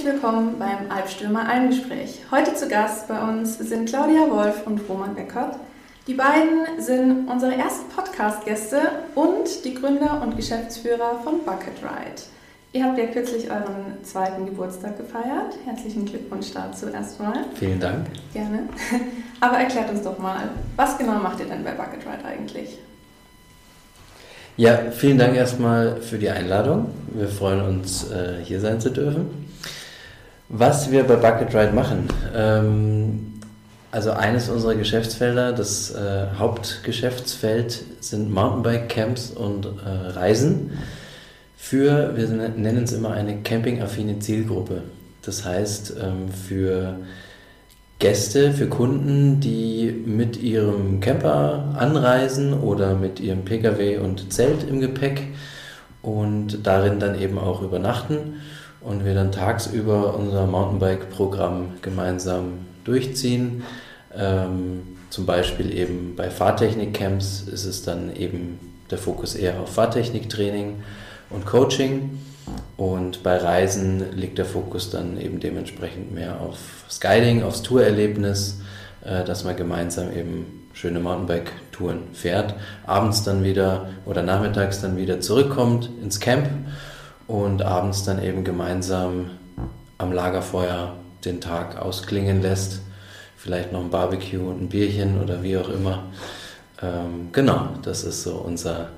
Herzlich willkommen beim Albstürmer Almgespräch. Heute zu Gast bei uns sind Claudia Wolf und Roman Beckert. Die beiden sind unsere ersten Podcast-Gäste und die Gründer und Geschäftsführer von Bucket Ride. Ihr habt ja kürzlich euren zweiten Geburtstag gefeiert. Herzlichen Glückwunsch dazu erstmal. Vielen Dank. Gerne. Aber erklärt uns doch mal, was genau macht ihr denn bei Bucket Ride eigentlich? Ja, vielen Dank erstmal für die Einladung. Wir freuen uns, äh, hier sein zu dürfen. Was wir bei Bucket Ride machen. Ähm, also eines unserer Geschäftsfelder, das äh, Hauptgeschäftsfeld sind Mountainbike-Camps und äh, Reisen für, wir nennen es immer eine campingaffine Zielgruppe. Das heißt, ähm, für Gäste, für Kunden, die mit ihrem Camper anreisen oder mit ihrem Pkw und Zelt im Gepäck und darin dann eben auch übernachten und wir dann tagsüber unser Mountainbike-Programm gemeinsam durchziehen. Ähm, zum Beispiel eben bei Fahrtechnik-Camps ist es dann eben der Fokus eher auf Fahrtechniktraining und Coaching. Und bei Reisen liegt der Fokus dann eben dementsprechend mehr auf Skyding, aufs Tourerlebnis, äh, dass man gemeinsam eben schöne Mountainbike-Touren fährt, abends dann wieder oder nachmittags dann wieder zurückkommt ins Camp und abends dann eben gemeinsam am Lagerfeuer den Tag ausklingen lässt. Vielleicht noch ein Barbecue und ein Bierchen oder wie auch immer. Ähm, genau, das ist so unser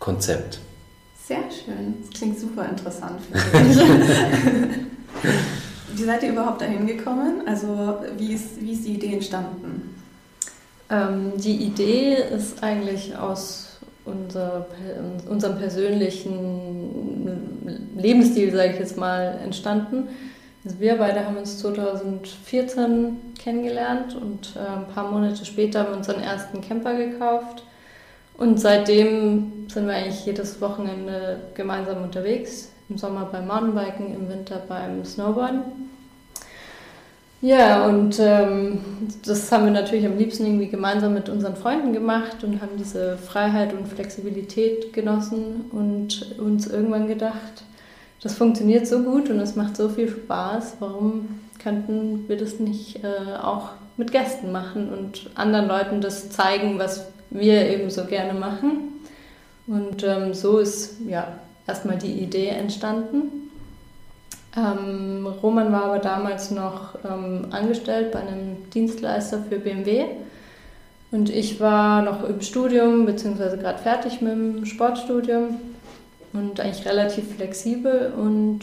Konzept. Sehr schön. Das klingt super interessant für mich. wie seid ihr überhaupt dahin gekommen? Also wie ist, wie ist die Idee entstanden? Ähm, die Idee ist eigentlich aus unser, unserem persönlichen Lebensstil, sage ich jetzt mal, entstanden. Also wir beide haben uns 2014 kennengelernt und äh, ein paar Monate später haben wir unseren ersten Camper gekauft. Und seitdem sind wir eigentlich jedes Wochenende gemeinsam unterwegs. Im Sommer beim Mountainbiken, im Winter beim Snowboarden. Ja, und ähm, das haben wir natürlich am liebsten irgendwie gemeinsam mit unseren Freunden gemacht und haben diese Freiheit und Flexibilität genossen und uns irgendwann gedacht, das funktioniert so gut und es macht so viel Spaß, warum könnten wir das nicht äh, auch mit Gästen machen und anderen Leuten das zeigen, was wir eben so gerne machen. Und ähm, so ist ja erstmal die Idee entstanden. Ähm, Roman war aber damals noch ähm, angestellt bei einem Dienstleister für BMW. Und ich war noch im Studium, beziehungsweise gerade fertig mit dem Sportstudium und eigentlich relativ flexibel. Und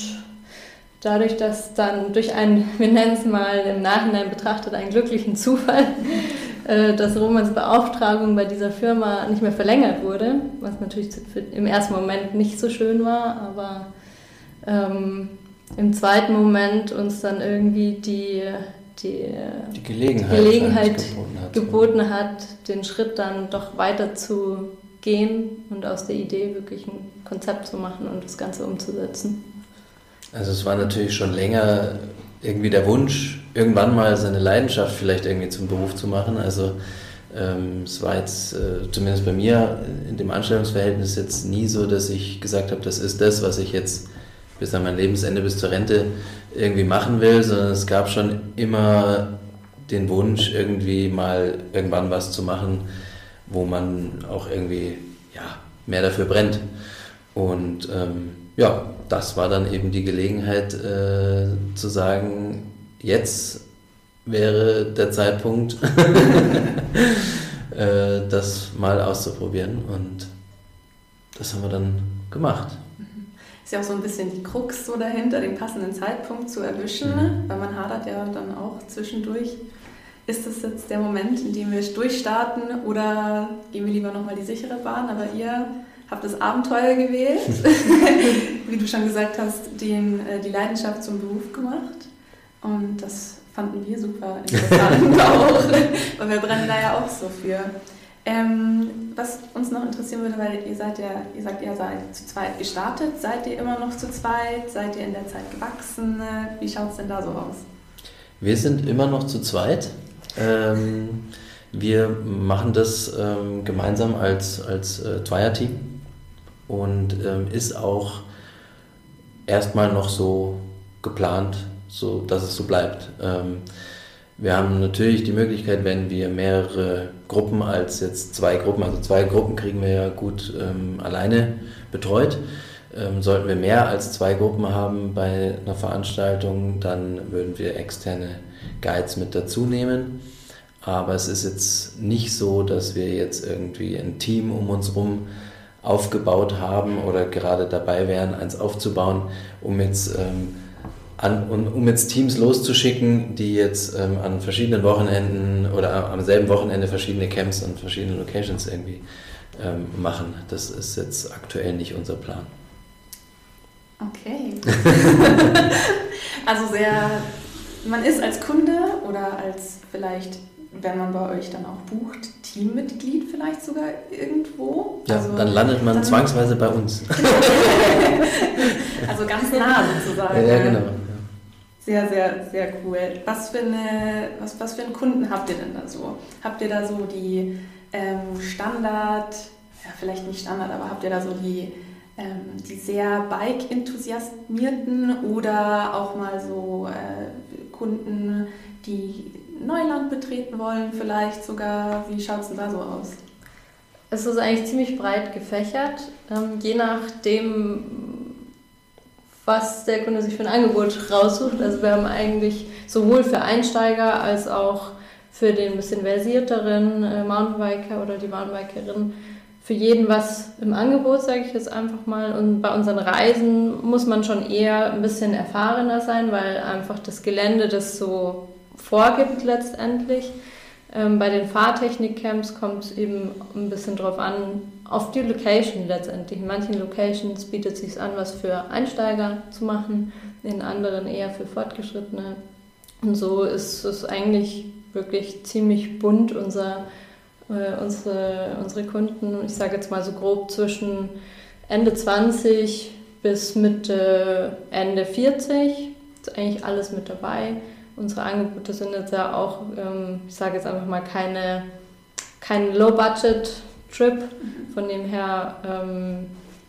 dadurch, dass dann durch einen, wir nennen es mal im Nachhinein betrachtet, einen glücklichen Zufall, äh, dass Romans Beauftragung bei dieser Firma nicht mehr verlängert wurde, was natürlich im ersten Moment nicht so schön war, aber ähm, im zweiten Moment uns dann irgendwie die, die, die Gelegenheit, die Gelegenheit geboten, hat, geboten hat, den Schritt dann doch weiter zu gehen und aus der Idee wirklich ein Konzept zu machen und das Ganze umzusetzen. Also es war natürlich schon länger irgendwie der Wunsch, irgendwann mal seine Leidenschaft vielleicht irgendwie zum Beruf zu machen. Also ähm, es war jetzt äh, zumindest bei mir in dem Anstellungsverhältnis jetzt nie so, dass ich gesagt habe, das ist das, was ich jetzt bis an mein Lebensende, bis zur Rente irgendwie machen will, sondern es gab schon immer den Wunsch, irgendwie mal irgendwann was zu machen, wo man auch irgendwie ja, mehr dafür brennt. Und ähm, ja, das war dann eben die Gelegenheit äh, zu sagen, jetzt wäre der Zeitpunkt, äh, das mal auszuprobieren. Und das haben wir dann gemacht ist ja auch so ein bisschen die Krux so dahinter, den passenden Zeitpunkt zu erwischen, mhm. weil man hadert ja dann auch zwischendurch. Ist das jetzt der Moment, in dem wir durchstarten oder gehen wir lieber nochmal die sichere Bahn? Aber ihr habt das Abenteuer gewählt, wie du schon gesagt hast, den, äh, die Leidenschaft zum Beruf gemacht. Und das fanden wir super interessant auch, weil wir brennen da ja auch so für. Ähm, was uns noch interessieren würde, weil ihr seid ja, ihr sagt, ihr seid zu zweit gestartet. Seid ihr immer noch zu zweit? Seid ihr in der Zeit gewachsen? Wie schaut es denn da so aus? Wir sind immer noch zu zweit. Ähm, wir machen das ähm, gemeinsam als, als äh, Zweierteam und ähm, ist auch erstmal noch so geplant, so dass es so bleibt. Wir haben natürlich die Möglichkeit, wenn wir mehrere Gruppen als jetzt zwei Gruppen, also zwei Gruppen kriegen wir ja gut ähm, alleine betreut. Ähm, sollten wir mehr als zwei Gruppen haben bei einer Veranstaltung, dann würden wir externe Guides mit dazu nehmen. Aber es ist jetzt nicht so, dass wir jetzt irgendwie ein Team um uns herum aufgebaut haben oder gerade dabei wären, eins aufzubauen, um jetzt, ähm, an, um, um, jetzt Teams loszuschicken, die jetzt ähm, an verschiedenen Wochenenden oder am selben Wochenende verschiedene Camps an verschiedenen Locations irgendwie ähm, machen. Das ist jetzt aktuell nicht unser Plan. Okay. also sehr, man ist als Kunde oder als vielleicht, wenn man bei euch dann auch bucht, Teammitglied vielleicht sogar irgendwo. Ja, also, dann landet man dann, zwangsweise bei uns. also ganz nah sozusagen. Ja, genau. Sehr, sehr, sehr cool. Was für, eine, was, was für einen Kunden habt ihr denn da so? Habt ihr da so die ähm, Standard, ja vielleicht nicht Standard, aber habt ihr da so die ähm, die sehr Bike-enthusiasmierten oder auch mal so äh, Kunden, die Neuland betreten wollen, vielleicht sogar. Wie schaut es denn da so aus? Es ist eigentlich ziemlich breit gefächert, ähm, je nachdem, was der Kunde sich für ein Angebot raussucht. Also wir haben eigentlich sowohl für Einsteiger als auch für den bisschen versierteren äh, Mountainbiker oder die Mountainbikerin für jeden was im Angebot, sage ich jetzt einfach mal. Und bei unseren Reisen muss man schon eher ein bisschen erfahrener sein, weil einfach das Gelände das so vorgibt letztendlich. Ähm, bei den Fahrtechnik-Camps kommt es eben ein bisschen drauf an, auf die Location letztendlich. In manchen Locations bietet es sich an, was für Einsteiger zu machen, in anderen eher für Fortgeschrittene. Und so ist es eigentlich wirklich ziemlich bunt, unser äh, unsere, unsere Kunden, ich sage jetzt mal so grob zwischen Ende 20 bis Mitte, Ende 40, ist eigentlich alles mit dabei. Unsere Angebote sind jetzt ja auch, ähm, ich sage jetzt einfach mal, keine, kein Low-Budget-Trip. Von dem her ähm,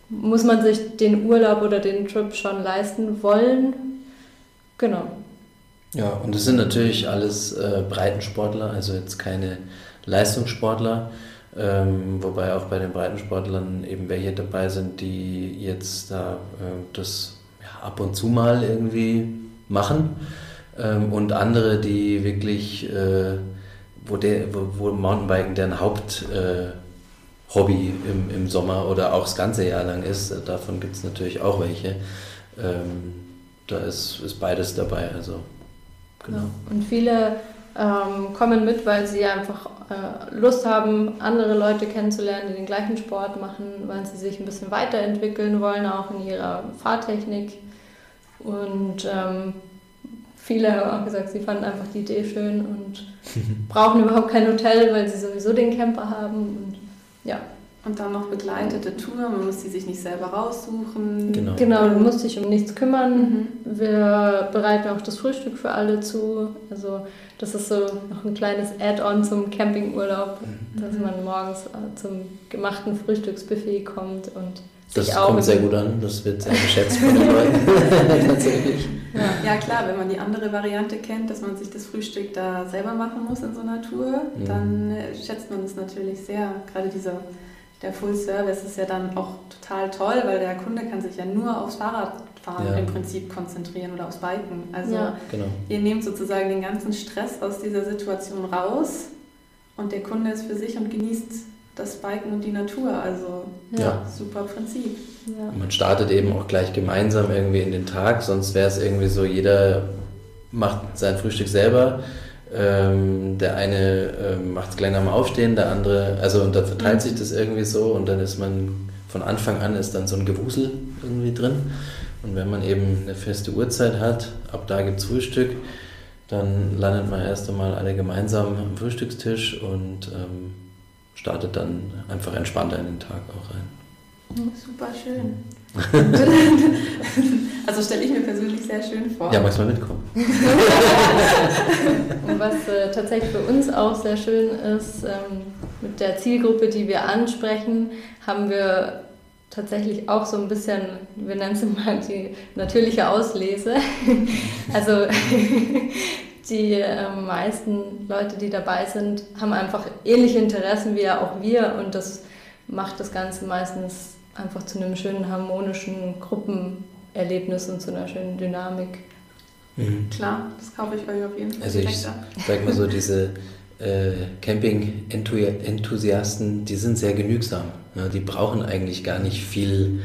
muss man sich den Urlaub oder den Trip schon leisten wollen. Genau. Ja, und es sind natürlich alles äh, Breitensportler, also jetzt keine Leistungssportler, ähm, wobei auch bei den Breitensportlern eben welche dabei sind, die jetzt da äh, das ja, ab und zu mal irgendwie machen ähm, und andere, die wirklich, äh, wo, der, wo, wo Mountainbiken deren Haupthobby äh, im, im Sommer oder auch das ganze Jahr lang ist, davon gibt es natürlich auch welche. Ähm, da ist, ist beides dabei. Also, genau. Ja, und viele ähm, kommen mit, weil sie einfach äh, Lust haben, andere Leute kennenzulernen, die den gleichen Sport machen, weil sie sich ein bisschen weiterentwickeln wollen, auch in ihrer Fahrtechnik. Und ähm, viele haben auch gesagt, sie fanden einfach die Idee schön und brauchen überhaupt kein Hotel, weil sie sowieso den Camper haben. Und ja, und dann noch begleitete Tour, man muss die sich nicht selber raussuchen. Genau, genau du musst dich um nichts kümmern. Mhm. Wir bereiten auch das Frühstück für alle zu. Also das ist so noch ein kleines Add-on zum Campingurlaub, mhm. dass man morgens äh, zum gemachten Frühstücksbuffet kommt und das sich auch kommt sehr gut an, das wird sehr geschätzt von den Leuten. Tatsächlich. Ja. ja. klar, wenn man die andere Variante kennt, dass man sich das Frühstück da selber machen muss in so einer Tour, mhm. dann äh, schätzt man es natürlich sehr. Gerade dieser der Full Service ist ja dann auch total toll, weil der Kunde kann sich ja nur aufs Fahrradfahren ja. im Prinzip konzentrieren oder aufs Biken. Also ja. genau. ihr nehmt sozusagen den ganzen Stress aus dieser Situation raus und der Kunde ist für sich und genießt das Biken und die Natur. Also ja. super Prinzip. Ja. Man startet eben auch gleich gemeinsam irgendwie in den Tag, sonst wäre es irgendwie so, jeder macht sein Frühstück selber ähm, der eine ähm, macht es gleich am Aufstehen, der andere, also und dann verteilt mhm. sich das irgendwie so und dann ist man von Anfang an ist dann so ein Gewusel irgendwie drin. Und wenn man eben eine feste Uhrzeit hat, ab da gibt es Frühstück, dann landet man erst einmal alle gemeinsam am Frühstückstisch und ähm, startet dann einfach entspannter in den Tag auch rein. Super schön. also stelle ich mir persönlich sehr schön vor. Ja, magst du mal mitkommen? Und was äh, tatsächlich für uns auch sehr schön ist, ähm, mit der Zielgruppe, die wir ansprechen, haben wir tatsächlich auch so ein bisschen, wir nennen es mal die natürliche Auslese. also die äh, meisten Leute, die dabei sind, haben einfach ähnliche Interessen wie ja auch wir und das macht das Ganze meistens einfach zu einem schönen harmonischen Gruppenerlebnis und zu einer schönen Dynamik. Mhm. Klar, das kaufe ich euch auf jeden Fall. Also ich sag mal so, diese äh, Camping-Enthusiasten, die sind sehr genügsam. Ja, die brauchen eigentlich gar nicht viel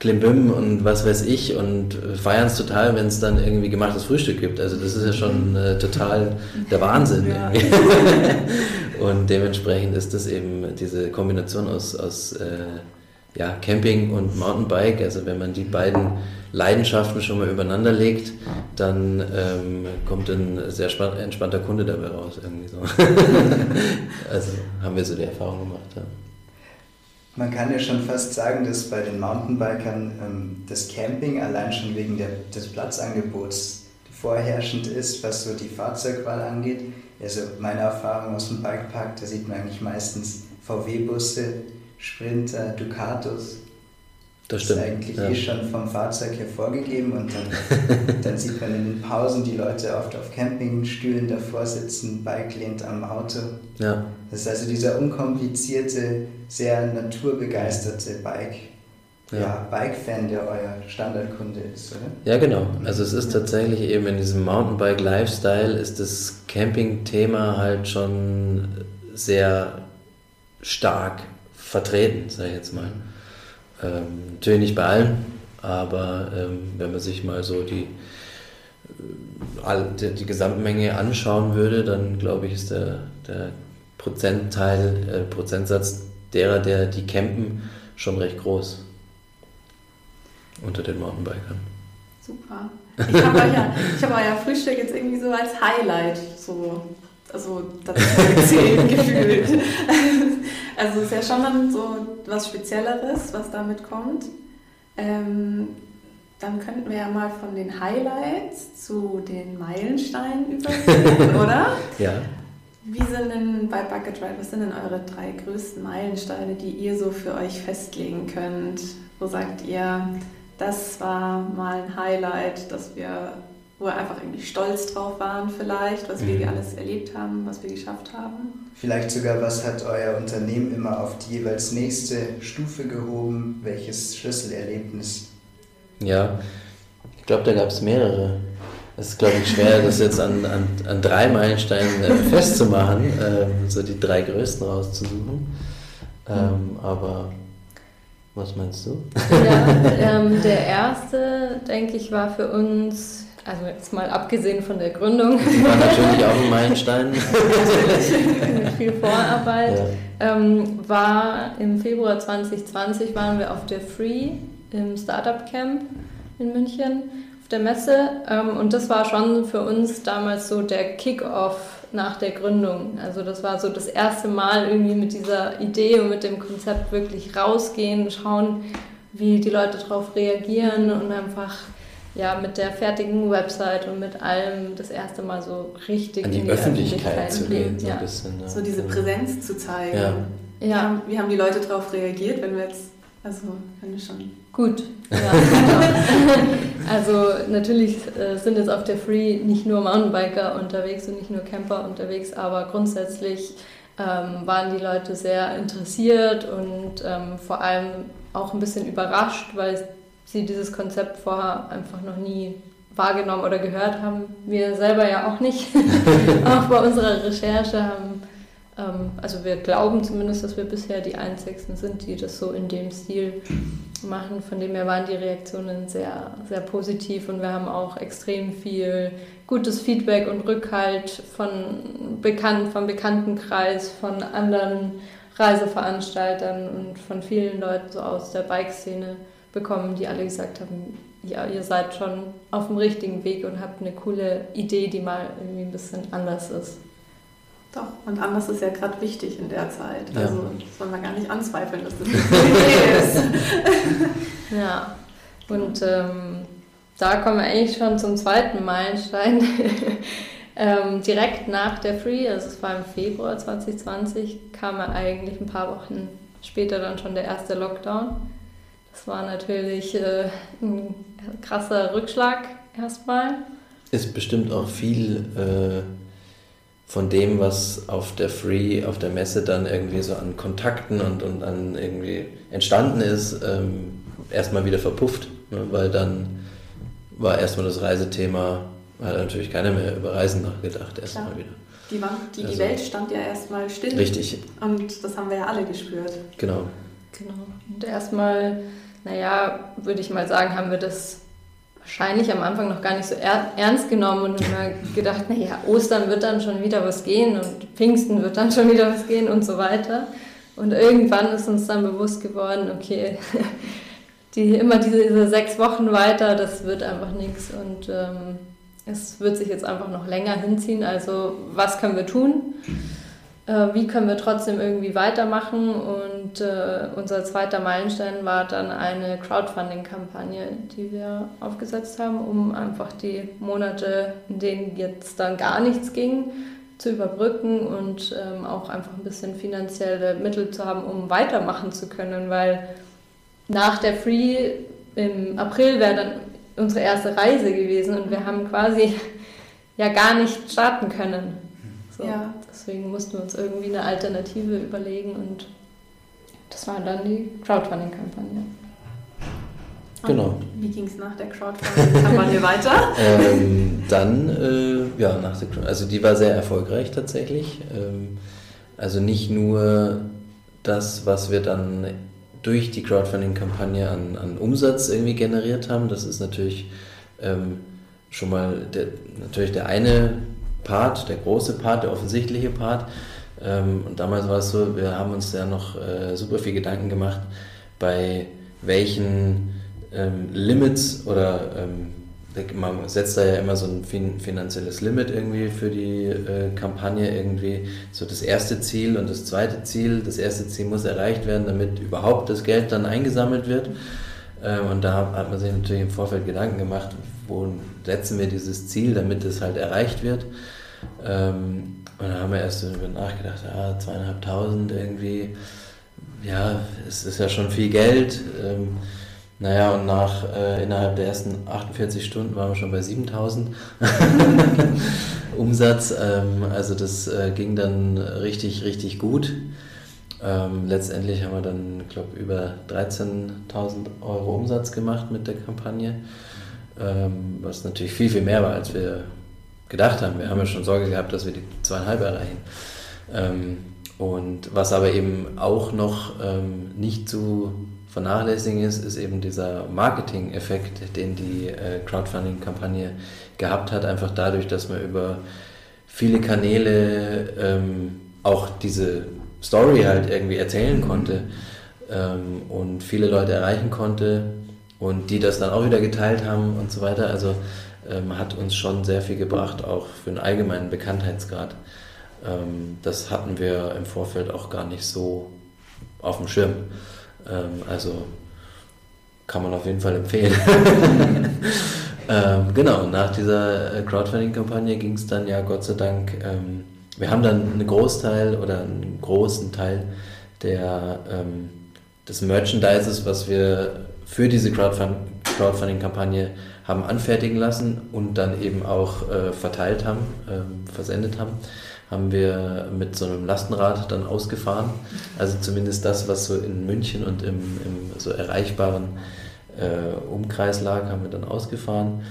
Klimbim und was weiß ich und feiern es total, wenn es dann irgendwie gemachtes Frühstück gibt. Also das ist ja schon äh, total der Wahnsinn. Ja. und dementsprechend ist das eben diese Kombination aus, aus äh, ja, Camping und Mountainbike. Also wenn man die beiden Leidenschaften schon mal übereinander legt, dann ähm, kommt ein sehr entspannter Kunde dabei raus. Irgendwie so. also haben wir so die Erfahrung gemacht. Ja. Man kann ja schon fast sagen, dass bei den Mountainbikern ähm, das Camping allein schon wegen der, des Platzangebots vorherrschend ist, was so die Fahrzeugwahl angeht. Also meine Erfahrung aus dem Bikepark, da sieht man eigentlich meistens VW-Busse, Sprinter, Ducatos. Das, stimmt. ist eigentlich ja. eh schon vom Fahrzeug her vorgegeben und dann, dann sieht man in den Pausen die Leute oft auf Campingstühlen davor sitzen, Bike lehnt am Auto. Ja. Das ist also dieser unkomplizierte, sehr naturbegeisterte Bike. Ja. ja Bike-Fan, der euer Standardkunde ist, oder? Ja, genau. Also es ist tatsächlich eben in diesem Mountainbike-Lifestyle ist das Camping-Thema halt schon sehr stark vertreten, sage ich jetzt mal. Ähm, natürlich nicht bei allen, aber ähm, wenn man sich mal so die, äh, die, die Gesamtmenge anschauen würde, dann glaube ich, ist der, der Prozentteil, äh, Prozentsatz derer, der die campen, schon recht groß unter den Mountainbikern. Super. Ich habe euer, hab euer Frühstück jetzt irgendwie so als Highlight so also dazu gezählt gefühlt. Also ist ja schon dann so was Spezielleres, was damit kommt. Ähm, dann könnten wir ja mal von den Highlights zu den Meilensteinen übergehen, oder? Ja. Wie sind denn bei Bucket Ride, was sind denn eure drei größten Meilensteine, die ihr so für euch festlegen könnt? Wo sagt ihr, das war mal ein Highlight, das wir wo wir einfach irgendwie stolz drauf waren vielleicht, was wir mhm. alles erlebt haben, was wir geschafft haben. Vielleicht sogar, was hat euer Unternehmen immer auf die jeweils nächste Stufe gehoben? Welches Schlüsselerlebnis? Ja, ich glaube, da gab es mehrere. Es ist, glaube ich, schwer, das jetzt an, an, an drei Meilensteinen äh, festzumachen, ähm, so die drei größten rauszusuchen. Ähm, aber was meinst du? Ja, ähm, der erste, denke ich, war für uns also jetzt mal abgesehen von der Gründung. Die war natürlich auch ein Meilenstein. Mit viel Vorarbeit. Ja. Ähm, war im Februar 2020 waren wir auf der Free im Startup Camp in München auf der Messe ähm, und das war schon für uns damals so der Kick-off nach der Gründung. Also das war so das erste Mal irgendwie mit dieser Idee und mit dem Konzept wirklich rausgehen, schauen, wie die Leute darauf reagieren und einfach ja, mit der fertigen Website und mit allem das erste Mal so richtig An die, in die Öffentlichkeit, Öffentlichkeit zu gehen. So, ja. ein bisschen, ja. so diese Präsenz zu zeigen. Ja. Wie, haben, wie haben die Leute darauf reagiert, wenn wir jetzt, also finde ich schon. Gut, ja. Also natürlich äh, sind jetzt auf der Free nicht nur Mountainbiker unterwegs und nicht nur Camper unterwegs, aber grundsätzlich ähm, waren die Leute sehr interessiert und ähm, vor allem auch ein bisschen überrascht, weil sie dieses Konzept vorher einfach noch nie wahrgenommen oder gehört haben. Wir selber ja auch nicht. auch bei unserer Recherche haben, ähm, also wir glauben zumindest, dass wir bisher die einzigsten sind, die das so in dem Stil machen. Von dem her waren die Reaktionen sehr, sehr positiv und wir haben auch extrem viel gutes Feedback und Rückhalt von bekannt, vom Bekanntenkreis, von anderen Reiseveranstaltern und von vielen Leuten so aus der Bike-Szene bekommen, die alle gesagt haben, ja, ihr seid schon auf dem richtigen Weg und habt eine coole Idee, die mal irgendwie ein bisschen anders ist. Doch, und anders ist ja gerade wichtig in der Zeit. Ja. Also das soll man gar nicht anzweifeln, dass das eine Idee ist. ja, und ähm, da kommen wir eigentlich schon zum zweiten Meilenstein. ähm, direkt nach der Free, also es war im Februar 2020, kam er eigentlich ein paar Wochen später dann schon der erste Lockdown. Das war natürlich äh, ein krasser Rückschlag erstmal. Ist bestimmt auch viel äh, von dem, was auf der Free, auf der Messe dann irgendwie so an Kontakten und, und an irgendwie entstanden ist, ähm, erstmal wieder verpufft, ne? weil dann war erstmal das Reisethema, hat natürlich keiner mehr über Reisen nachgedacht, erstmal wieder. Die, Wand, die, also, die Welt stand ja erstmal still. Richtig. Und das haben wir ja alle gespürt. Genau. Genau. Und erstmal, naja, würde ich mal sagen, haben wir das wahrscheinlich am Anfang noch gar nicht so er ernst genommen und immer gedacht, naja, Ostern wird dann schon wieder was gehen und Pfingsten wird dann schon wieder was gehen und so weiter. Und irgendwann ist uns dann bewusst geworden, okay, die, immer diese, diese sechs Wochen weiter, das wird einfach nichts und ähm, es wird sich jetzt einfach noch länger hinziehen. Also was können wir tun? Äh, wie können wir trotzdem irgendwie weitermachen? Und äh, unser zweiter Meilenstein war dann eine Crowdfunding-Kampagne, die wir aufgesetzt haben, um einfach die Monate, in denen jetzt dann gar nichts ging, zu überbrücken und ähm, auch einfach ein bisschen finanzielle Mittel zu haben, um weitermachen zu können, weil nach der Free im April wäre dann unsere erste Reise gewesen und wir haben quasi ja gar nicht starten können. So, ja. Deswegen mussten wir uns irgendwie eine Alternative überlegen und das war dann die Crowdfunding-Kampagne. Genau. Wie ging es nach der Crowdfunding-Kampagne weiter? Ähm, dann, äh, ja, nach der also die war sehr erfolgreich tatsächlich. Ähm, also nicht nur das, was wir dann durch die Crowdfunding-Kampagne an, an Umsatz irgendwie generiert haben. Das ist natürlich ähm, schon mal der, natürlich der eine Part, der große Part, der offensichtliche Part. Ähm, und damals war es so, wir haben uns ja noch äh, super viel Gedanken gemacht, bei welchen ähm, Limits oder ähm, man setzt da ja immer so ein finanzielles Limit irgendwie für die äh, Kampagne irgendwie so das erste Ziel und das zweite Ziel. Das erste Ziel muss erreicht werden, damit überhaupt das Geld dann eingesammelt wird. Ähm, und da hat man sich natürlich im Vorfeld Gedanken gemacht, wo setzen wir dieses Ziel, damit es halt erreicht wird. Ähm, und da haben wir erst darüber nachgedacht, ja, zweieinhalbtausend irgendwie, ja, es ist ja schon viel Geld. Ähm, naja, und nach äh, innerhalb der ersten 48 Stunden waren wir schon bei 7000 Umsatz. Ähm, also das äh, ging dann richtig, richtig gut. Ähm, letztendlich haben wir dann, glaube über 13.000 Euro Umsatz gemacht mit der Kampagne, ähm, was natürlich viel, viel mehr war, als wir gedacht haben. Wir haben ja schon Sorge gehabt, dass wir die zweieinhalb erreichen. Ähm, und was aber eben auch noch ähm, nicht zu vernachlässigen ist, ist eben dieser Marketing-Effekt, den die äh, Crowdfunding-Kampagne gehabt hat, einfach dadurch, dass man über viele Kanäle ähm, auch diese Story halt irgendwie erzählen konnte ähm, und viele Leute erreichen konnte und die das dann auch wieder geteilt haben und so weiter. Also ähm, hat uns schon sehr viel gebracht, auch für einen allgemeinen Bekanntheitsgrad. Ähm, das hatten wir im Vorfeld auch gar nicht so auf dem Schirm. Ähm, also kann man auf jeden Fall empfehlen. ähm, genau, nach dieser äh, Crowdfunding-Kampagne ging es dann ja Gott sei Dank, ähm, wir haben dann einen Großteil oder einen großen Teil der, ähm, des Merchandises, was wir für diese Crowdfunding-Kampagne haben anfertigen lassen und dann eben auch äh, verteilt haben, äh, versendet haben haben wir mit so einem Lastenrad dann ausgefahren. Also zumindest das, was so in München und im, im so erreichbaren äh, Umkreis lag, haben wir dann ausgefahren.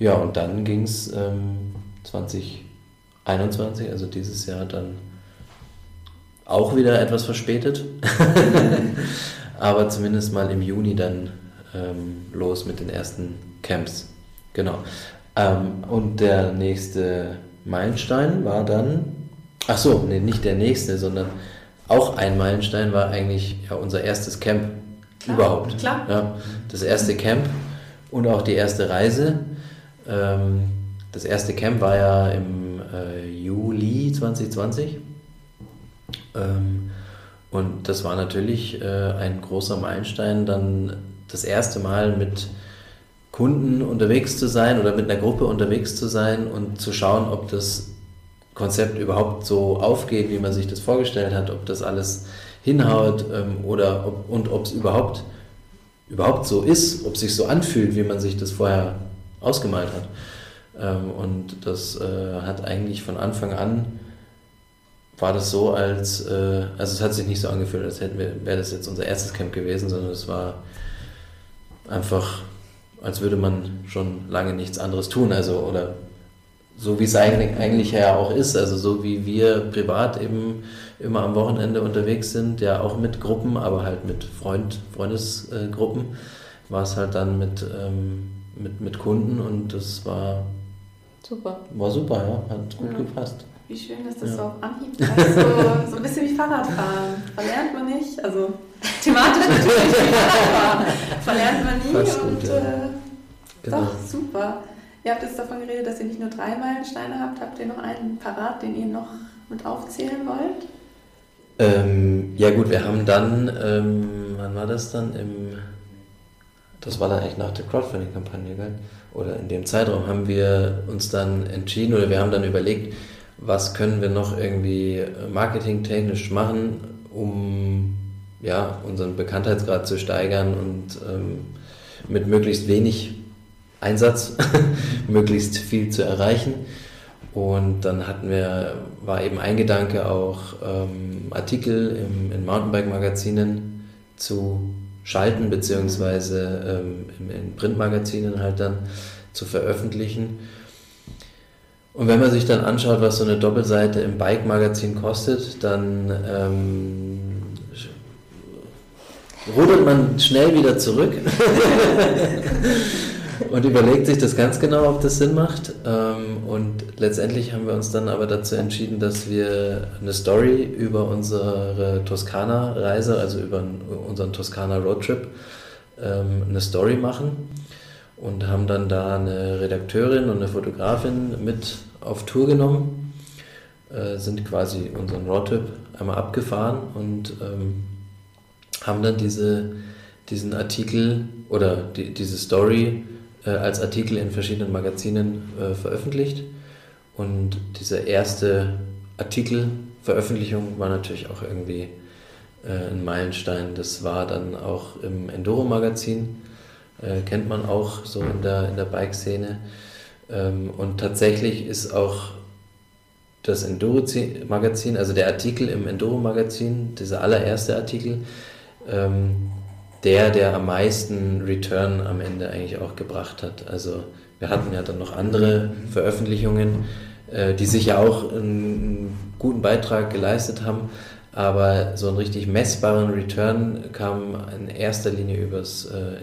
Ja, und dann ging es ähm, 2021, also dieses Jahr dann auch wieder etwas verspätet. Aber zumindest mal im Juni dann ähm, los mit den ersten Camps. Genau. Ähm, und der nächste Meilenstein war dann Ach so, nee, nicht der nächste, sondern auch ein Meilenstein war eigentlich ja, unser erstes Camp klar, überhaupt. Klar. Ja, das erste Camp und auch die erste Reise. Ähm, das erste Camp war ja im äh, Juli 2020. Ähm, und das war natürlich äh, ein großer Meilenstein, dann das erste Mal mit Kunden unterwegs zu sein oder mit einer Gruppe unterwegs zu sein und zu schauen, ob das Konzept überhaupt so aufgeht, wie man sich das vorgestellt hat, ob das alles hinhaut ähm, oder ob, und ob es überhaupt, überhaupt so ist, ob sich so anfühlt, wie man sich das vorher ausgemalt hat. Ähm, und das äh, hat eigentlich von Anfang an war das so, als, äh, also es hat sich nicht so angefühlt, als hätten wir, wäre das jetzt unser erstes Camp gewesen, sondern es war einfach, als würde man schon lange nichts anderes tun, also oder so wie es eigentlich, eigentlich ja auch ist, also so wie wir privat eben immer am Wochenende unterwegs sind, ja auch mit Gruppen, aber halt mit Freund, Freundesgruppen, war es halt dann mit, ähm, mit, mit Kunden und das war super. War super, ja, hat gut ja. gepasst. Wie schön, dass das ja. so auf Anhieb so, so ein bisschen wie Fahrradfahren. Verlernt man nicht, also thematisch natürlich wie Fahrradfahren. Verlernt man nie Fast und gut, ja. äh, genau. doch, super. Ihr habt jetzt davon geredet, dass ihr nicht nur drei Meilensteine habt. Habt ihr noch einen parat, den ihr noch mit aufzählen wollt? Ähm, ja gut, wir haben dann, ähm, wann war das dann? Im, das war dann eigentlich nach der Crowdfunding-Kampagne, gell? Oder in dem Zeitraum haben wir uns dann entschieden oder wir haben dann überlegt, was können wir noch irgendwie marketingtechnisch machen, um ja, unseren Bekanntheitsgrad zu steigern und ähm, mit möglichst wenig Einsatz, möglichst viel zu erreichen. Und dann hatten wir, war eben ein Gedanke auch, ähm, Artikel im, in Mountainbike-Magazinen zu schalten, beziehungsweise ähm, in, in Printmagazinen halt dann zu veröffentlichen. Und wenn man sich dann anschaut, was so eine Doppelseite im Bike-Magazin kostet, dann ähm, rudert man schnell wieder zurück und überlegt sich das ganz genau, ob das Sinn macht. Ähm, und letztendlich haben wir uns dann aber dazu entschieden, dass wir eine Story über unsere Toskana-Reise, also über unseren Toskana-Roadtrip, ähm, eine Story machen und haben dann da eine Redakteurin und eine Fotografin mit auf Tour genommen, äh, sind quasi unseren Roadtrip einmal abgefahren und ähm, haben dann diese, diesen Artikel oder die, diese Story äh, als Artikel in verschiedenen Magazinen äh, veröffentlicht. Und diese erste Artikelveröffentlichung war natürlich auch irgendwie äh, ein Meilenstein. Das war dann auch im Enduro-Magazin, äh, kennt man auch so in der, in der Bike-Szene. Ähm, und tatsächlich ist auch das Enduro-Magazin, also der Artikel im Enduro-Magazin, dieser allererste Artikel, ähm, der, der am meisten Return am Ende eigentlich auch gebracht hat. Also wir hatten ja dann noch andere Veröffentlichungen, äh, die sich ja auch einen guten Beitrag geleistet haben, aber so einen richtig messbaren Return kam in erster Linie übers äh,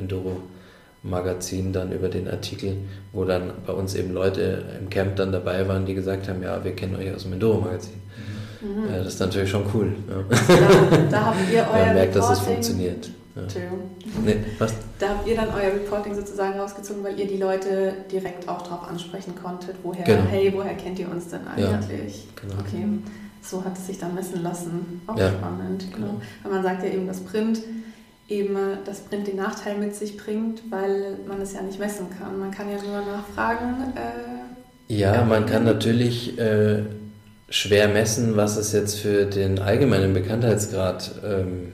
Enduro-Magazin, dann über den Artikel, wo dann bei uns eben Leute im Camp dann dabei waren, die gesagt haben, ja, wir kennen euch aus dem Enduro-Magazin. Mhm. Ja, das ist natürlich schon cool. Ja. Da, da habt ihr euer Man merkt, dass es funktioniert. Entschuldigung. Nee, was? Da habt ihr dann euer Reporting sozusagen rausgezogen, weil ihr die Leute direkt auch darauf ansprechen konntet, woher, genau. hey, woher kennt ihr uns denn eigentlich? Ja, genau. Okay, so hat es sich dann messen lassen. Auch ja. spannend, genau. genau. Weil man sagt ja eben, dass Print eben das Print den Nachteil mit sich bringt, weil man es ja nicht messen kann. Man kann ja nur nachfragen. Äh, ja, man kann natürlich äh, schwer messen, was es jetzt für den allgemeinen Bekanntheitsgrad ähm,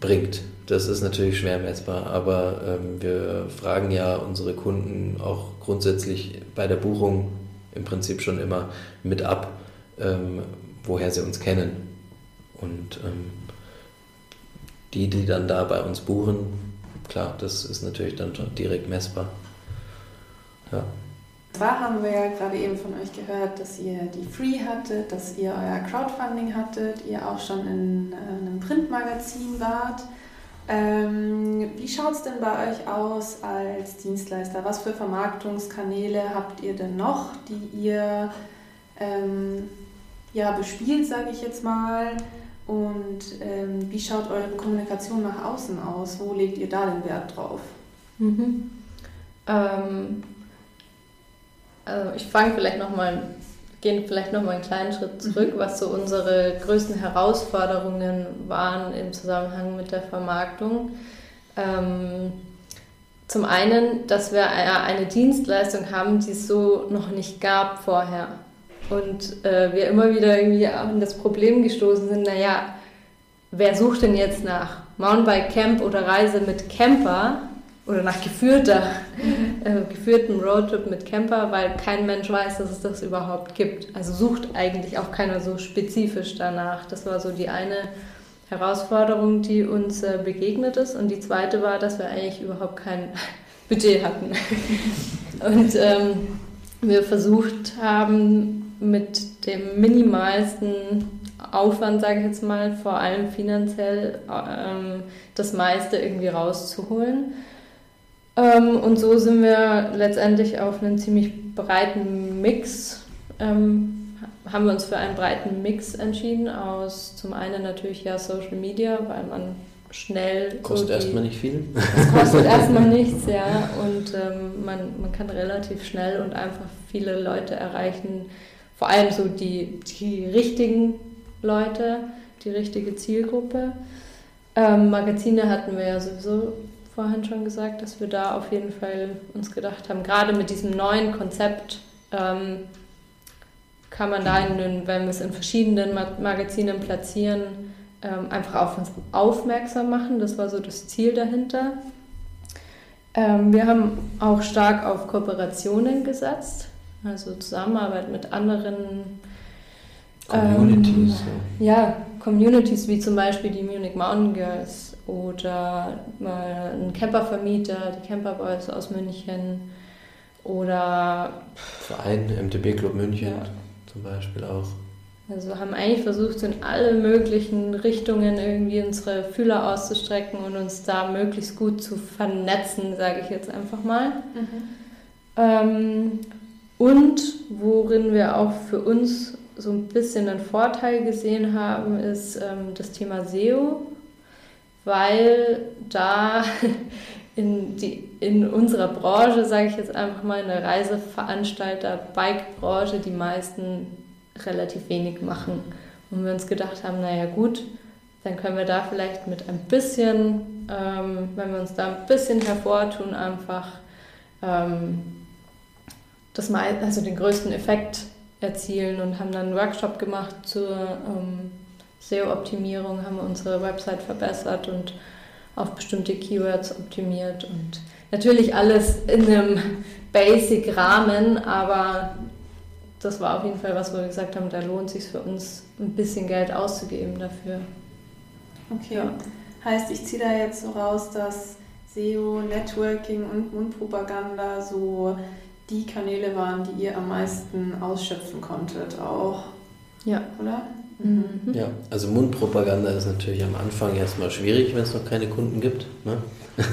bringt. Das ist natürlich schwer messbar, aber ähm, wir fragen ja unsere Kunden auch grundsätzlich bei der Buchung im Prinzip schon immer mit ab, ähm, woher sie uns kennen. Und ähm, die, die dann da bei uns buchen, klar, das ist natürlich dann direkt messbar. Ja. Zwar haben wir ja gerade eben von euch gehört, dass ihr die Free hattet, dass ihr euer Crowdfunding hattet, ihr auch schon in äh, einem Printmagazin wart. Ähm, wie schaut es denn bei euch aus als Dienstleister? Was für Vermarktungskanäle habt ihr denn noch, die ihr ähm, ja, bespielt, sage ich jetzt mal? Und ähm, wie schaut eure Kommunikation nach außen aus? Wo legt ihr da den Wert drauf? Mhm. Ähm, also ich fange vielleicht nochmal gehen vielleicht noch mal einen kleinen Schritt zurück, mhm. was so unsere größten Herausforderungen waren im Zusammenhang mit der Vermarktung. Ähm, zum einen, dass wir eine Dienstleistung haben, die es so noch nicht gab vorher. Und äh, wir immer wieder irgendwie in das Problem gestoßen sind, naja, wer sucht denn jetzt nach Mountainbike Camp oder Reise mit Camper oder nach geführter, äh, geführtem Roadtrip mit Camper, weil kein Mensch weiß, dass es das überhaupt gibt. Also sucht eigentlich auch keiner so spezifisch danach. Das war so die eine Herausforderung, die uns äh, begegnet ist. Und die zweite war, dass wir eigentlich überhaupt kein Budget hatten. Und ähm, wir versucht haben, mit dem minimalsten Aufwand, sage ich jetzt mal, vor allem finanziell, ähm, das meiste irgendwie rauszuholen. Ähm, und so sind wir letztendlich auf einen ziemlich breiten Mix, ähm, haben wir uns für einen breiten Mix entschieden aus zum einen natürlich ja Social Media, weil man schnell. Kostet erstmal nicht viel. Es kostet erstmal nichts, ja. Und ähm, man, man kann relativ schnell und einfach viele Leute erreichen. Vor allem so die, die richtigen Leute, die richtige Zielgruppe. Ähm, Magazine hatten wir ja sowieso vorhin schon gesagt, dass wir da auf jeden Fall uns gedacht haben, gerade mit diesem neuen Konzept ähm, kann man da, den, wenn wir es in verschiedenen Magazinen platzieren, ähm, einfach auf uns aufmerksam machen. Das war so das Ziel dahinter. Ähm, wir haben auch stark auf Kooperationen gesetzt, also Zusammenarbeit mit anderen Communities. Ähm, ja, Communities wie zum Beispiel die Munich Mountain Girls oder mal ein Campervermieter, die Camper Boys aus München oder Verein MTB Club München ja. zum Beispiel auch. Also haben eigentlich versucht, in alle möglichen Richtungen irgendwie unsere Fühler auszustrecken und uns da möglichst gut zu vernetzen, sage ich jetzt einfach mal. Mhm. Ähm, und worin wir auch für uns so ein bisschen einen Vorteil gesehen haben, ist ähm, das Thema SEO weil da in, die, in unserer Branche, sage ich jetzt einfach mal, in der Reiseveranstalter, Bike-Branche, die meisten relativ wenig machen. Und wir uns gedacht haben, naja gut, dann können wir da vielleicht mit ein bisschen, ähm, wenn wir uns da ein bisschen hervortun, einfach ähm, das mal, also den größten Effekt erzielen und haben dann einen Workshop gemacht zur ähm, SEO-Optimierung haben unsere Website verbessert und auf bestimmte Keywords optimiert und natürlich alles in einem Basic-Rahmen, aber das war auf jeden Fall was, wo wir gesagt haben, da lohnt es sich für uns ein bisschen Geld auszugeben dafür. Okay, ja. heißt, ich ziehe da jetzt so raus, dass SEO, Networking und Mundpropaganda so die Kanäle waren, die ihr am meisten ausschöpfen konntet, auch. Ja. Oder? Mhm. Ja, also Mundpropaganda ist natürlich am Anfang erstmal schwierig, wenn es noch keine Kunden gibt. Ne?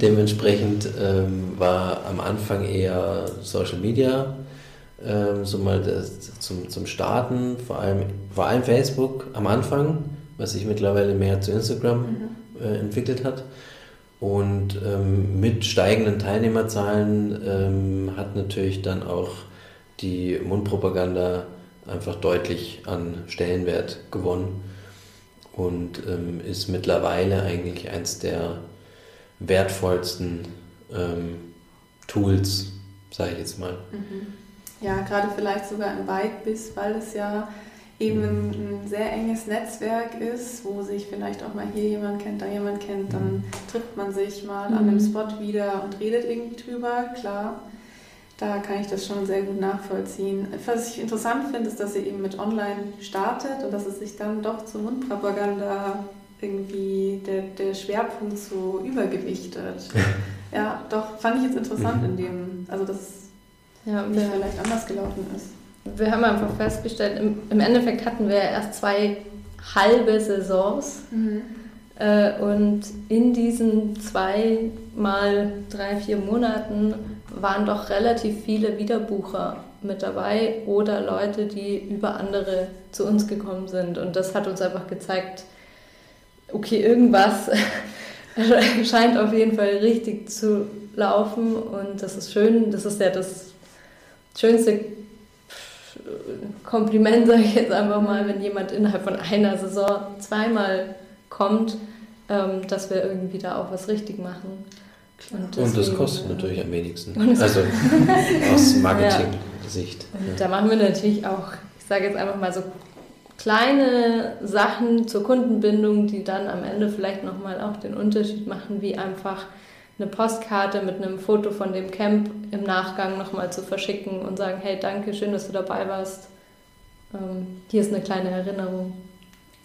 Dementsprechend ähm, war am Anfang eher Social Media ähm, so mal das, zum, zum Starten, vor allem, vor allem Facebook am Anfang, was sich mittlerweile mehr zu Instagram mhm. äh, entwickelt hat. Und ähm, mit steigenden Teilnehmerzahlen ähm, hat natürlich dann auch die Mundpropaganda einfach deutlich an Stellenwert gewonnen und ähm, ist mittlerweile eigentlich eins der wertvollsten ähm, Tools, sage ich jetzt mal. Mhm. Ja, gerade vielleicht sogar im Bike-Biss, weil es ja eben ein, ein, sehr enges Netzwerk ist, wo sich vielleicht auch mal hier jemand kennt, da jemand kennt, dann mhm. trifft man sich mal mhm. an einem Spot wieder und redet irgendwie drüber, klar da kann ich das schon sehr gut nachvollziehen. Was ich interessant finde, ist, dass ihr eben mit Online startet und dass es sich dann doch zur Mundpropaganda irgendwie der, der Schwerpunkt so übergewichtet. ja, doch, fand ich jetzt interessant in dem, also dass ja, nicht vielleicht anders gelaufen ist. Wir haben einfach festgestellt, im, im Endeffekt hatten wir erst zwei halbe Saisons. Mhm. Äh, und in diesen zwei mal drei, vier Monaten waren doch relativ viele Wiederbucher mit dabei oder Leute, die über andere zu uns gekommen sind. Und das hat uns einfach gezeigt, okay, irgendwas scheint auf jeden Fall richtig zu laufen und das ist schön. Das ist ja das schönste Kompliment, sage ich jetzt einfach mal, wenn jemand innerhalb von einer Saison zweimal kommt, ähm, dass wir irgendwie da auch was richtig machen. Und, und, das kostet natürlich am wenigsten. Also aus Marketing-Sicht. Ja. Da machen wir natürlich auch, ich sage jetzt einfach mal so kleine Sachen zur Kundenbindung, die dann am Ende vielleicht nochmal auch den Unterschied machen, wie einfach eine Postkarte mit einem Foto von dem Camp im Nachgang nochmal zu verschicken und sagen, hey, danke, schön, dass du dabei warst. Ähm, hier ist eine kleine Erinnerung.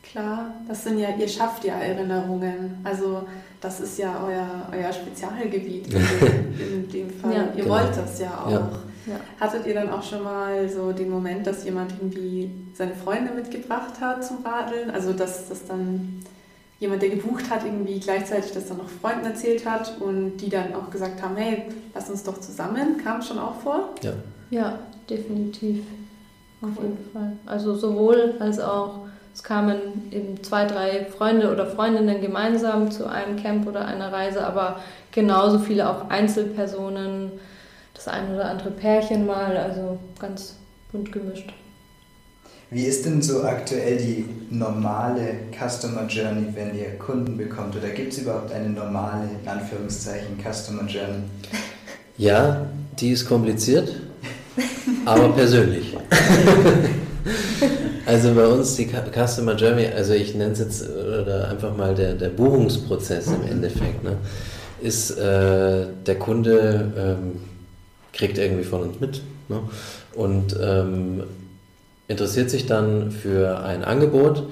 Klar, das sind ja, ihr schafft ja Erinnerungen. Also das ist ja euer, euer Spezialgebiet in, dem Fall. Ja, ihr genau. wollt das ja auch. Ja. Ja. Hattet ihr dann auch schon mal so den Moment, dass jemand irgendwie seine Freunde mitgebracht hat zum Radeln? Also dass das dann jemand, der gebucht hat, irgendwie gleichzeitig das dann noch Freunden erzählt hat und die dann auch gesagt haben, hey, lass uns doch zusammen. Kam schon auch vor? Ja. Ja, definitiv. Auf jeden Fall. Also sowohl als auch, es kamen eben zwei, drei Freunde oder Freundinnen gemeinsam zu einem Camp oder einer Reise, aber genauso viele auch Einzelpersonen, das ein oder andere Pärchen mal, also ganz bunt gemischt. Wie ist denn so aktuell die normale Customer Journey, wenn ihr Kunden bekommt? Oder gibt es überhaupt eine normale, in Anführungszeichen, Customer Journey? Ja, die ist kompliziert, aber persönlich. also bei uns die Customer Journey, also ich nenne es jetzt oder einfach mal der, der Buchungsprozess im Endeffekt, ne, ist äh, der Kunde ähm, kriegt irgendwie von uns mit ne, und ähm, interessiert sich dann für ein Angebot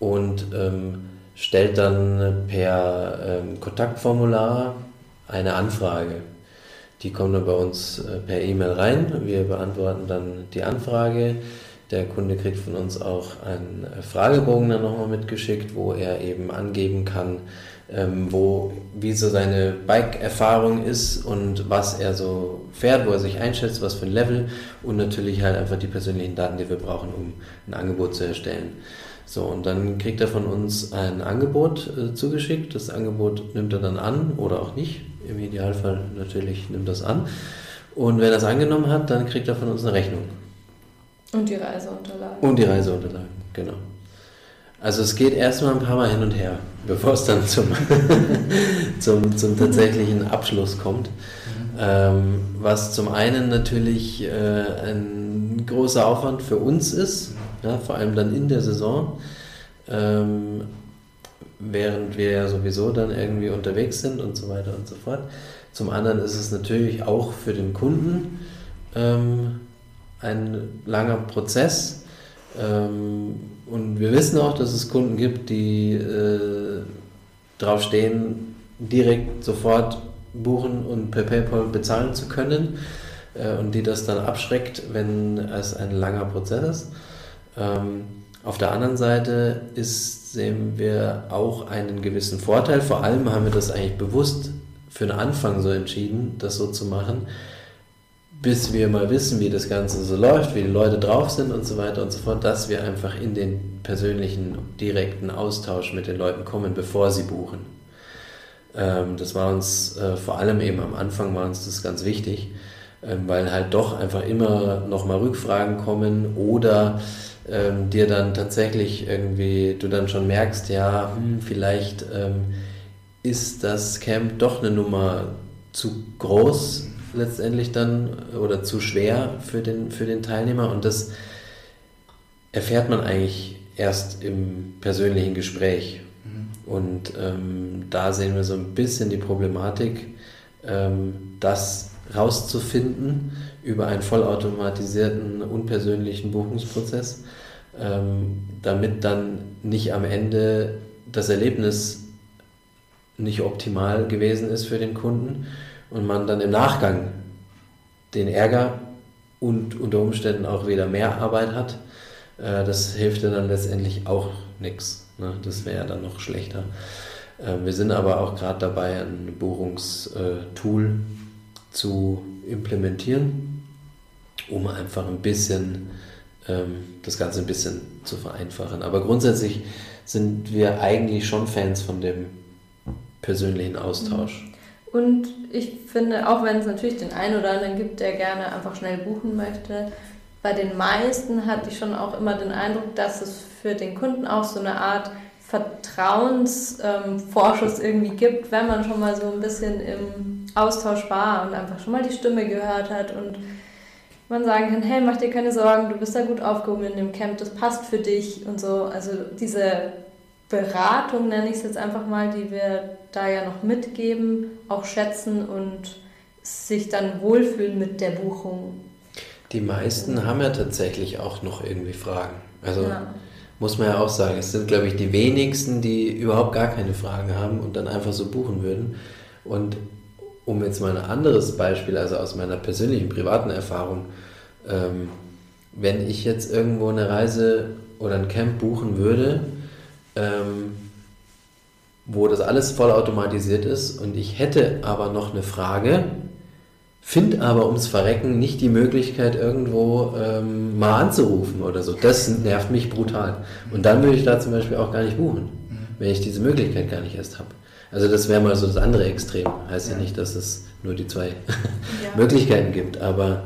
und ähm, stellt dann per ähm, Kontaktformular eine Anfrage die kommen dann bei uns äh, per E-Mail rein. Wir beantworten dann die Anfrage. Der Kunde kriegt von uns auch einen äh, Fragebogen dann nochmal mitgeschickt, wo er eben angeben kann, ähm, wo, wie so seine Bike-Erfahrung ist und was er so fährt, wo er sich einschätzt, was für ein Level und natürlich halt einfach die persönlichen Daten, die wir brauchen, um ein Angebot zu erstellen. So, und dann kriegt er von uns ein Angebot äh, zugeschickt. Das Angebot nimmt er dann an oder auch nicht. Im Idealfall natürlich nimmt das an. Und wenn er es angenommen hat, dann kriegt er von uns eine Rechnung. Und die Reiseunterlagen. Und die Reiseunterlagen, genau. Also es geht erstmal ein paar Mal hin und her, bevor es dann zum, zum, zum tatsächlichen Abschluss kommt. Ähm, was zum einen natürlich äh, ein großer Aufwand für uns ist, ja, vor allem dann in der Saison. Ähm, während wir ja sowieso dann irgendwie unterwegs sind und so weiter und so fort. Zum anderen ist es natürlich auch für den Kunden ähm, ein langer Prozess. Ähm, und wir wissen auch, dass es Kunden gibt, die äh, drauf stehen, direkt sofort buchen und per PayPal bezahlen zu können äh, und die das dann abschreckt, wenn es ein langer Prozess ist. Ähm, auf der anderen Seite ist, sehen wir auch einen gewissen Vorteil. Vor allem haben wir das eigentlich bewusst für den Anfang so entschieden, das so zu machen, bis wir mal wissen, wie das Ganze so läuft, wie die Leute drauf sind und so weiter und so fort, dass wir einfach in den persönlichen, direkten Austausch mit den Leuten kommen, bevor sie buchen. Ähm, das war uns äh, vor allem eben am Anfang war uns das ganz wichtig, ähm, weil halt doch einfach immer nochmal Rückfragen kommen oder ähm, dir dann tatsächlich irgendwie, du dann schon merkst, ja, hm, vielleicht ähm, ist das Camp doch eine Nummer zu groß letztendlich dann oder zu schwer für den, für den Teilnehmer und das erfährt man eigentlich erst im persönlichen Gespräch. Mhm. Und ähm, da sehen wir so ein bisschen die Problematik, ähm, das rauszufinden über einen vollautomatisierten, unpersönlichen Buchungsprozess, ähm, damit dann nicht am Ende das Erlebnis nicht optimal gewesen ist für den Kunden und man dann im Nachgang den Ärger und unter Umständen auch wieder mehr Arbeit hat. Äh, das hilft dann letztendlich auch nichts. Ne? Das wäre dann noch schlechter. Äh, wir sind aber auch gerade dabei, ein Buchungstool zu implementieren, um einfach ein bisschen ähm, das Ganze ein bisschen zu vereinfachen. Aber grundsätzlich sind wir eigentlich schon Fans von dem persönlichen Austausch. Und ich finde, auch wenn es natürlich den einen oder anderen gibt, der gerne einfach schnell buchen möchte, bei den meisten hatte ich schon auch immer den Eindruck, dass es für den Kunden auch so eine Art Vertrauensvorschuss ähm, irgendwie gibt, wenn man schon mal so ein bisschen im Austausch war und einfach schon mal die Stimme gehört hat und man sagen kann, hey, mach dir keine Sorgen, du bist da gut aufgehoben in dem Camp, das passt für dich und so. Also diese Beratung, nenne ich es jetzt einfach mal, die wir da ja noch mitgeben, auch schätzen und sich dann wohlfühlen mit der Buchung. Die meisten haben ja tatsächlich auch noch irgendwie Fragen. Also ja. muss man ja auch sagen, es sind, glaube ich, die wenigsten, die überhaupt gar keine Fragen haben und dann einfach so buchen würden. Und um jetzt mal ein anderes Beispiel, also aus meiner persönlichen, privaten Erfahrung, ähm, wenn ich jetzt irgendwo eine Reise oder ein Camp buchen würde, ähm, wo das alles vollautomatisiert ist und ich hätte aber noch eine Frage, finde aber ums Verrecken nicht die Möglichkeit, irgendwo ähm, mal anzurufen oder so. Das nervt mich brutal. Und dann würde ich da zum Beispiel auch gar nicht buchen, wenn ich diese Möglichkeit gar nicht erst habe. Also das wäre mal so das andere Extrem. Heißt ja, ja nicht, dass es nur die zwei ja. Möglichkeiten gibt, aber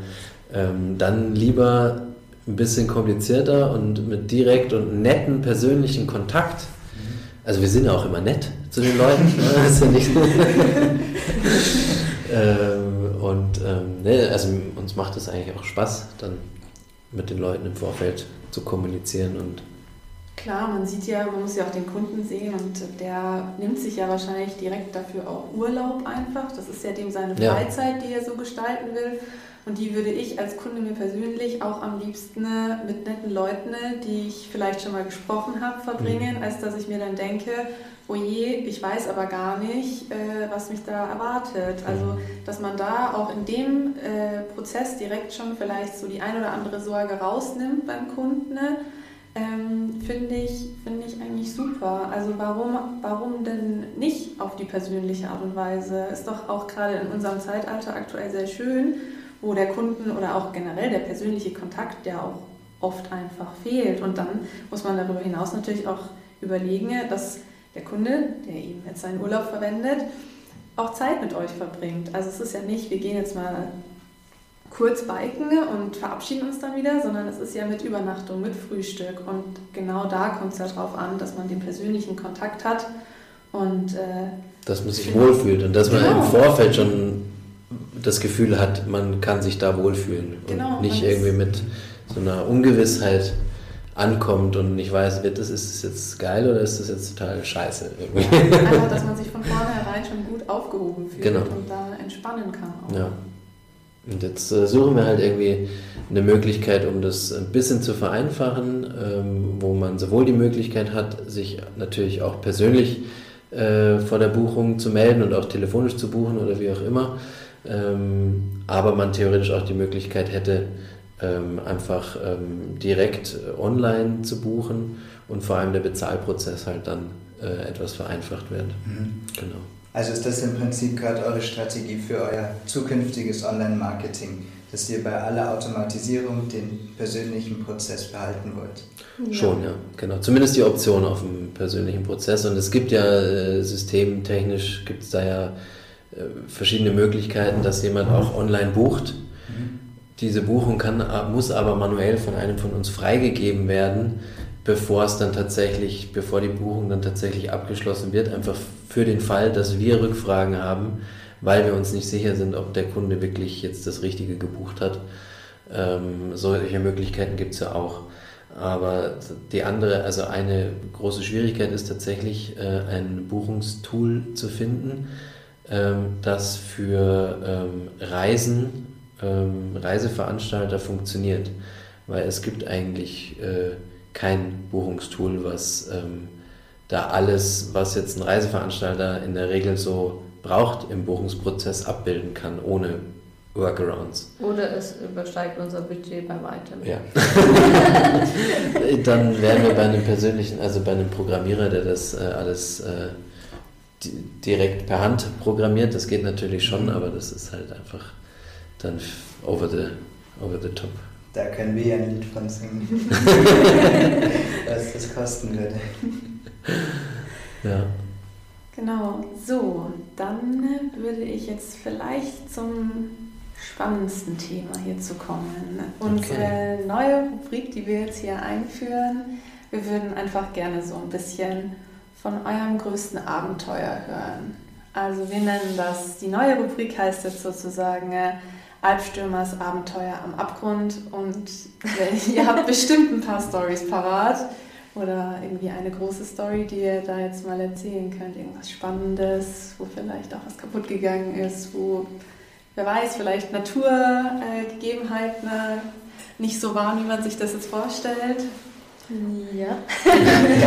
ähm, dann lieber ein bisschen komplizierter und mit direkt und netten persönlichen Kontakt. Also wir sind ja auch immer nett zu den Leuten. Ne? ist ja nicht ähm, und ähm, ne, also uns macht es eigentlich auch Spaß, dann mit den Leuten im Vorfeld zu kommunizieren und Klar, man sieht ja, man muss ja auch den Kunden sehen und der nimmt sich ja wahrscheinlich direkt dafür auch Urlaub einfach. Das ist ja dem seine Freizeit, ja. die er so gestalten will. Und die würde ich als Kunde mir persönlich auch am liebsten mit netten Leuten, die ich vielleicht schon mal gesprochen habe, verbringen, mhm. als dass ich mir dann denke, oh je, ich weiß aber gar nicht, äh, was mich da erwartet. Also, dass man da auch in dem äh, Prozess direkt schon vielleicht so die ein oder andere Sorge rausnimmt beim Kunden, ähm, finde ich, find ich eigentlich super. Also warum, warum denn nicht auf die persönliche Art und Weise? Ist doch auch gerade in unserem Zeitalter aktuell sehr schön wo der Kunden oder auch generell der persönliche Kontakt ja auch oft einfach fehlt. Und dann muss man darüber hinaus natürlich auch überlegen, dass der Kunde, der eben jetzt seinen Urlaub verwendet, auch Zeit mit euch verbringt. Also es ist ja nicht, wir gehen jetzt mal kurz biken und verabschieden uns dann wieder, sondern es ist ja mit Übernachtung, mit Frühstück. Und genau da kommt es ja darauf an, dass man den persönlichen Kontakt hat und äh, dass man sich wohlfühlt und dass man genau. im Vorfeld schon das Gefühl hat, man kann sich da wohlfühlen genau, und nicht irgendwie mit so einer Ungewissheit ankommt und nicht weiß, wird das, ist das jetzt geil oder ist das jetzt total scheiße? Irgendwie. Einfach, dass man sich von vornherein schon gut aufgehoben fühlt genau. und da entspannen kann. Auch. Ja. Und jetzt äh, suchen wir halt irgendwie eine Möglichkeit, um das ein bisschen zu vereinfachen, ähm, wo man sowohl die Möglichkeit hat, sich natürlich auch persönlich äh, vor der Buchung zu melden und auch telefonisch zu buchen oder wie auch immer, ähm, aber man theoretisch auch die Möglichkeit hätte, ähm, einfach ähm, direkt äh, online zu buchen und vor allem der Bezahlprozess halt dann äh, etwas vereinfacht wird. Mhm. Genau. Also ist das im Prinzip gerade eure Strategie für euer zukünftiges Online-Marketing, dass ihr bei aller Automatisierung den persönlichen Prozess behalten wollt? Ja. Schon, ja, genau. Zumindest die Option auf dem persönlichen Prozess. Und es gibt ja äh, systemtechnisch, gibt es da ja verschiedene Möglichkeiten, dass jemand auch online bucht. Diese Buchung kann, muss aber manuell von einem von uns freigegeben werden, bevor es dann tatsächlich, bevor die Buchung dann tatsächlich abgeschlossen wird, einfach für den Fall, dass wir Rückfragen haben, weil wir uns nicht sicher sind, ob der Kunde wirklich jetzt das Richtige gebucht hat. Ähm, solche Möglichkeiten gibt es ja auch. Aber die andere, also eine große Schwierigkeit ist tatsächlich, äh, ein Buchungstool zu finden, das für ähm, Reisen, ähm, Reiseveranstalter funktioniert. Weil es gibt eigentlich äh, kein Buchungstool, was da alles, was jetzt ein Reiseveranstalter in der Regel so braucht, im Buchungsprozess abbilden kann, ohne Workarounds. Oder es übersteigt unser Budget bei weitem. Ja. Dann wären wir bei einem persönlichen, also bei einem Programmierer, der das äh, alles äh, direkt per Hand programmiert. Das geht natürlich schon, mhm. aber das ist halt einfach dann over the, over the top. Da können wir ja ein Lied von singen, was das kosten würde. Ja. Genau, so, dann würde ich jetzt vielleicht zum spannendsten Thema hier zu kommen. Unsere okay. neue Rubrik, die wir jetzt hier einführen, wir würden einfach gerne so ein bisschen von eurem größten Abenteuer hören. Also wir nennen das, die neue Rubrik heißt jetzt sozusagen äh, Albstürmers Abenteuer am Abgrund und ihr habt bestimmt ein paar Stories parat oder irgendwie eine große Story, die ihr da jetzt mal erzählen könnt, irgendwas Spannendes, wo vielleicht auch was kaputt gegangen ist, wo, wer weiß, vielleicht Naturgegebenheiten äh, nicht so waren, wie man sich das jetzt vorstellt. Ja.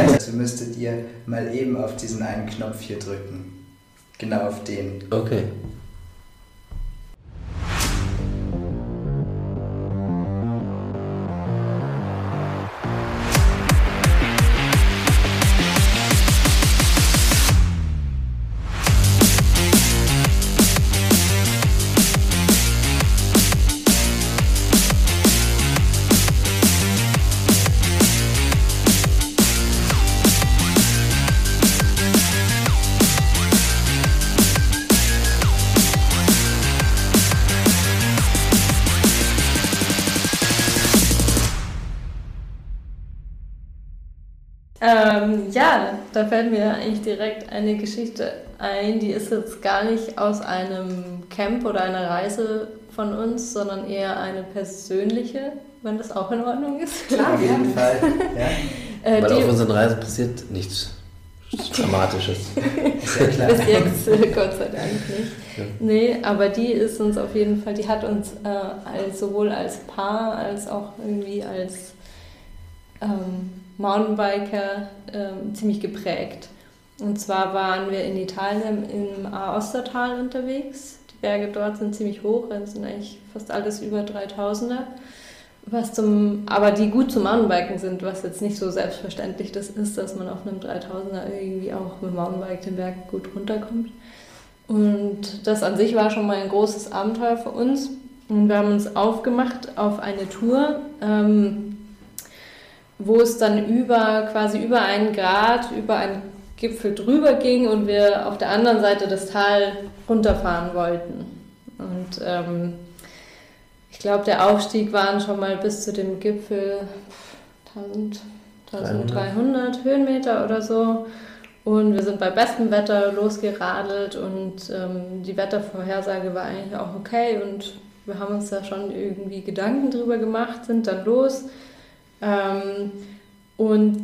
also müsstet ihr mal eben auf diesen einen Knopf hier drücken. Genau auf den. Okay. Da fällt mir eigentlich direkt eine Geschichte ein, die ist jetzt gar nicht aus einem Camp oder einer Reise von uns, sondern eher eine persönliche, wenn das auch in Ordnung ist. Klar, auf jeden Fall. Ja. äh, Weil auf unseren Reisen passiert nichts Dramatisches. Sehr klar. Bis jetzt, äh, Gott sei Dank nicht. Ja. Nee, aber die ist uns auf jeden Fall, die hat uns äh, als, sowohl als Paar als auch irgendwie als ähm, Mountainbiker ähm, ziemlich geprägt. Und zwar waren wir in Italien im Aostatal unterwegs. Die Berge dort sind ziemlich hoch, das sind eigentlich fast alles über 3000er. Was zum, aber die gut zum Mountainbiken sind, was jetzt nicht so selbstverständlich das ist, dass man auf einem 3000er irgendwie auch mit Mountainbike den Berg gut runterkommt. Und das an sich war schon mal ein großes Abenteuer für uns. Und wir haben uns aufgemacht auf eine Tour. Ähm, wo es dann über quasi über einen Grad, über einen Gipfel drüber ging und wir auf der anderen Seite das Tal runterfahren wollten. Und ähm, ich glaube, der Aufstieg waren schon mal bis zu dem Gipfel 1000, 1300 Höhenmeter oder so. Und wir sind bei bestem Wetter losgeradelt und ähm, die Wettervorhersage war eigentlich auch okay und wir haben uns da schon irgendwie Gedanken drüber gemacht, sind dann los und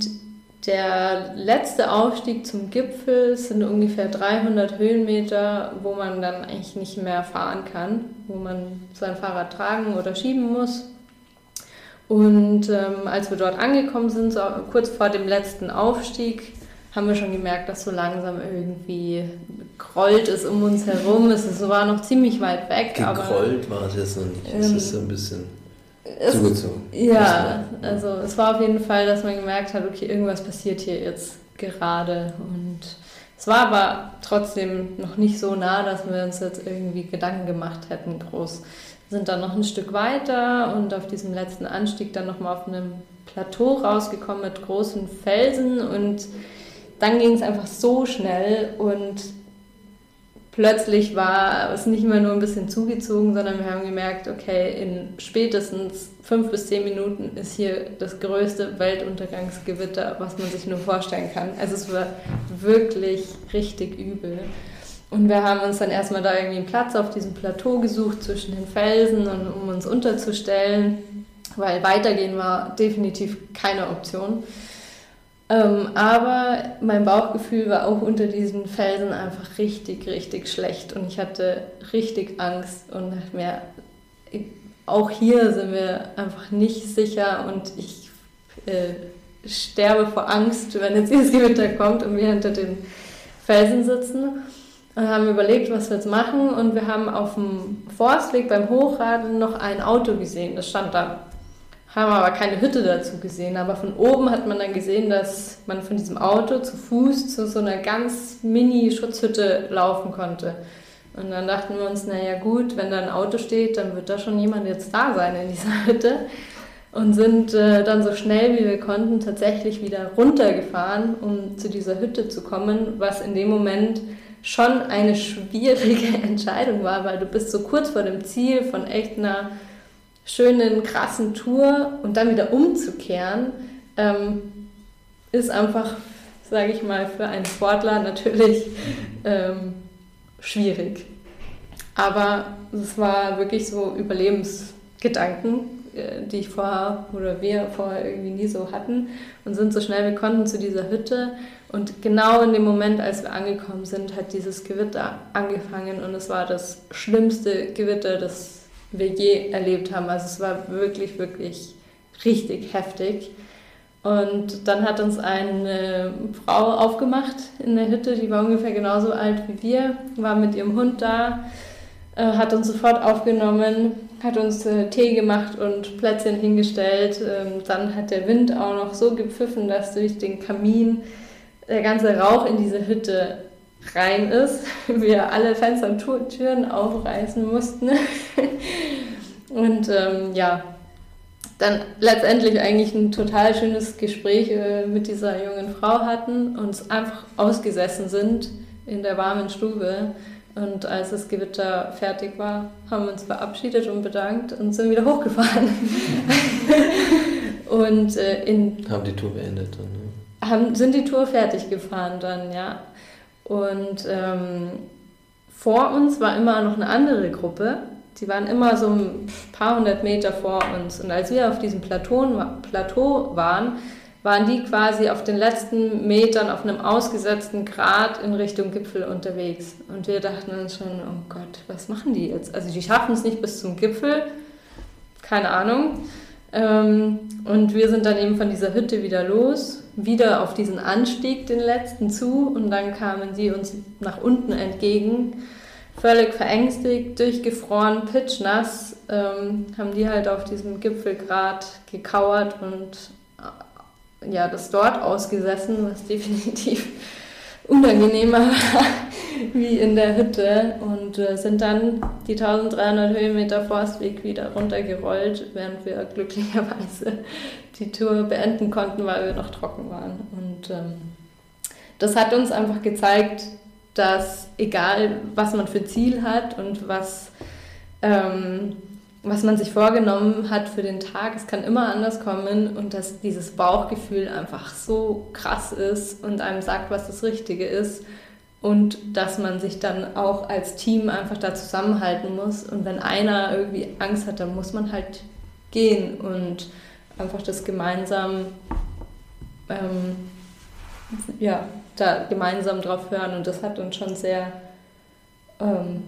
der letzte Aufstieg zum Gipfel sind ungefähr 300 Höhenmeter, wo man dann eigentlich nicht mehr fahren kann, wo man sein Fahrrad tragen oder schieben muss. Und ähm, als wir dort angekommen sind, so kurz vor dem letzten Aufstieg, haben wir schon gemerkt, dass so langsam irgendwie grollt es um uns herum. Es war noch ziemlich weit weg. Gegrollt war es jetzt noch nicht. Es ähm, ist so ein bisschen es, zugezogen. Ja, also es war auf jeden Fall, dass man gemerkt hat, okay, irgendwas passiert hier jetzt gerade. Und es war aber trotzdem noch nicht so nah, dass wir uns jetzt irgendwie Gedanken gemacht hätten, groß. Wir sind dann noch ein Stück weiter und auf diesem letzten Anstieg dann nochmal auf einem Plateau rausgekommen mit großen Felsen und dann ging es einfach so schnell und plötzlich war es nicht mehr nur ein bisschen zugezogen, sondern wir haben gemerkt, okay, in spätestens fünf bis zehn Minuten ist hier das größte Weltuntergangsgewitter, was man sich nur vorstellen kann. Also es war wirklich richtig übel. Und wir haben uns dann erstmal da irgendwie einen Platz auf diesem Plateau gesucht zwischen den Felsen und um uns unterzustellen, weil weitergehen war definitiv keine Option. Ähm, aber mein Bauchgefühl war auch unter diesen Felsen einfach richtig, richtig schlecht und ich hatte richtig Angst und dachte mir, auch hier sind wir einfach nicht sicher und ich äh, sterbe vor Angst, wenn jetzt dieses Gewitter kommt und wir hinter den Felsen sitzen. Und haben überlegt, was wir jetzt machen und wir haben auf dem Forstweg beim Hochradeln noch ein Auto gesehen, das stand da haben aber keine Hütte dazu gesehen. Aber von oben hat man dann gesehen, dass man von diesem Auto zu Fuß zu so einer ganz Mini-Schutzhütte laufen konnte. Und dann dachten wir uns, naja gut, wenn da ein Auto steht, dann wird da schon jemand jetzt da sein in dieser Hütte. Und sind äh, dann so schnell wie wir konnten tatsächlich wieder runtergefahren, um zu dieser Hütte zu kommen, was in dem Moment schon eine schwierige Entscheidung war, weil du bist so kurz vor dem Ziel von echt einer schönen, krassen Tour und dann wieder umzukehren, ähm, ist einfach, sage ich mal, für einen Sportler natürlich ähm, schwierig. Aber es war wirklich so Überlebensgedanken, äh, die ich vorher oder wir vorher irgendwie nie so hatten und sind so schnell wir konnten zu dieser Hütte. Und genau in dem Moment, als wir angekommen sind, hat dieses Gewitter angefangen und es war das schlimmste Gewitter, das wir je erlebt haben. Also es war wirklich, wirklich richtig heftig. Und dann hat uns eine Frau aufgemacht in der Hütte, die war ungefähr genauso alt wie wir, war mit ihrem Hund da, äh, hat uns sofort aufgenommen, hat uns äh, Tee gemacht und Plätzchen hingestellt. Ähm, dann hat der Wind auch noch so gepfiffen, dass durch den Kamin der ganze Rauch in diese Hütte rein ist. Wir alle Fenster und Türen aufreißen mussten. und ähm, ja, dann letztendlich eigentlich ein total schönes Gespräch äh, mit dieser jungen Frau hatten, uns einfach ausgesessen sind in der warmen Stube. Und als das Gewitter fertig war, haben wir uns verabschiedet und bedankt und sind wieder hochgefahren. und äh, in haben die Tour beendet dann. Ne? Haben, sind die Tour fertig gefahren dann, ja. Und ähm, vor uns war immer noch eine andere Gruppe, die waren immer so ein paar hundert Meter vor uns. Und als wir auf diesem Plateau, Plateau waren, waren die quasi auf den letzten Metern auf einem ausgesetzten Grat in Richtung Gipfel unterwegs. Und wir dachten uns schon, oh Gott, was machen die jetzt? Also die schaffen es nicht bis zum Gipfel, keine Ahnung. Ähm, und wir sind dann eben von dieser Hütte wieder los, wieder auf diesen Anstieg, den letzten zu, und dann kamen sie uns nach unten entgegen völlig verängstigt, durchgefroren, pitchnass, ähm, haben die halt auf diesem Gipfelgrat gekauert und äh, ja, das dort ausgesessen, was definitiv unangenehmer wie in der Hütte und äh, sind dann die 1300 Höhenmeter Forstweg wieder runtergerollt, während wir glücklicherweise die Tour beenden konnten, weil wir noch trocken waren. Und ähm, das hat uns einfach gezeigt, dass egal, was man für Ziel hat und was, ähm, was man sich vorgenommen hat für den Tag, es kann immer anders kommen und dass dieses Bauchgefühl einfach so krass ist und einem sagt, was das Richtige ist und dass man sich dann auch als Team einfach da zusammenhalten muss. Und wenn einer irgendwie Angst hat, dann muss man halt gehen und einfach das gemeinsam ähm, ja, da gemeinsam drauf hören. Und das hat uns schon sehr ähm,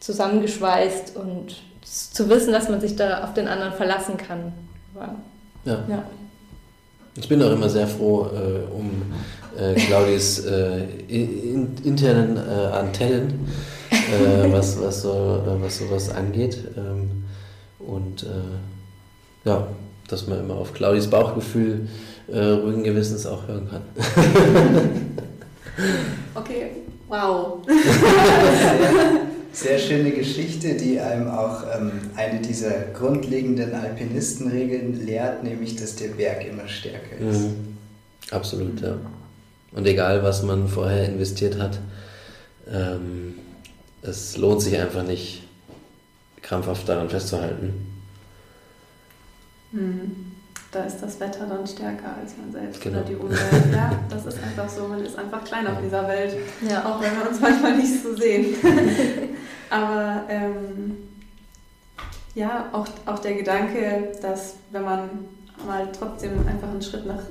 zusammengeschweißt und zu wissen, dass man sich da auf den anderen verlassen kann. War, ja. ja. Ich bin auch immer sehr froh äh, um äh, Claudis äh, in, internen äh, Antennen, äh, was, was, so, äh, was sowas angeht. Ähm, und ja, dass man immer auf Claudis Bauchgefühl äh, ruhigen Gewissens auch hören kann. okay, wow. Sehr, schöne Geschichte, die einem auch ähm, eine dieser grundlegenden Alpinistenregeln lehrt, nämlich dass der Berg immer stärker ist. Mhm. Absolut, ja. Und egal, was man vorher investiert hat, ähm, es lohnt sich einfach nicht, krampfhaft daran festzuhalten. Mhm da ist das Wetter dann stärker als man selbst genau. oder die Umwelt. Ja, das ist einfach so, man ist einfach klein auf dieser Welt, ja. auch wenn wir uns manchmal nicht so sehen. Aber ähm, ja, auch, auch der Gedanke, dass wenn man mal trotzdem einfach einen Schritt nach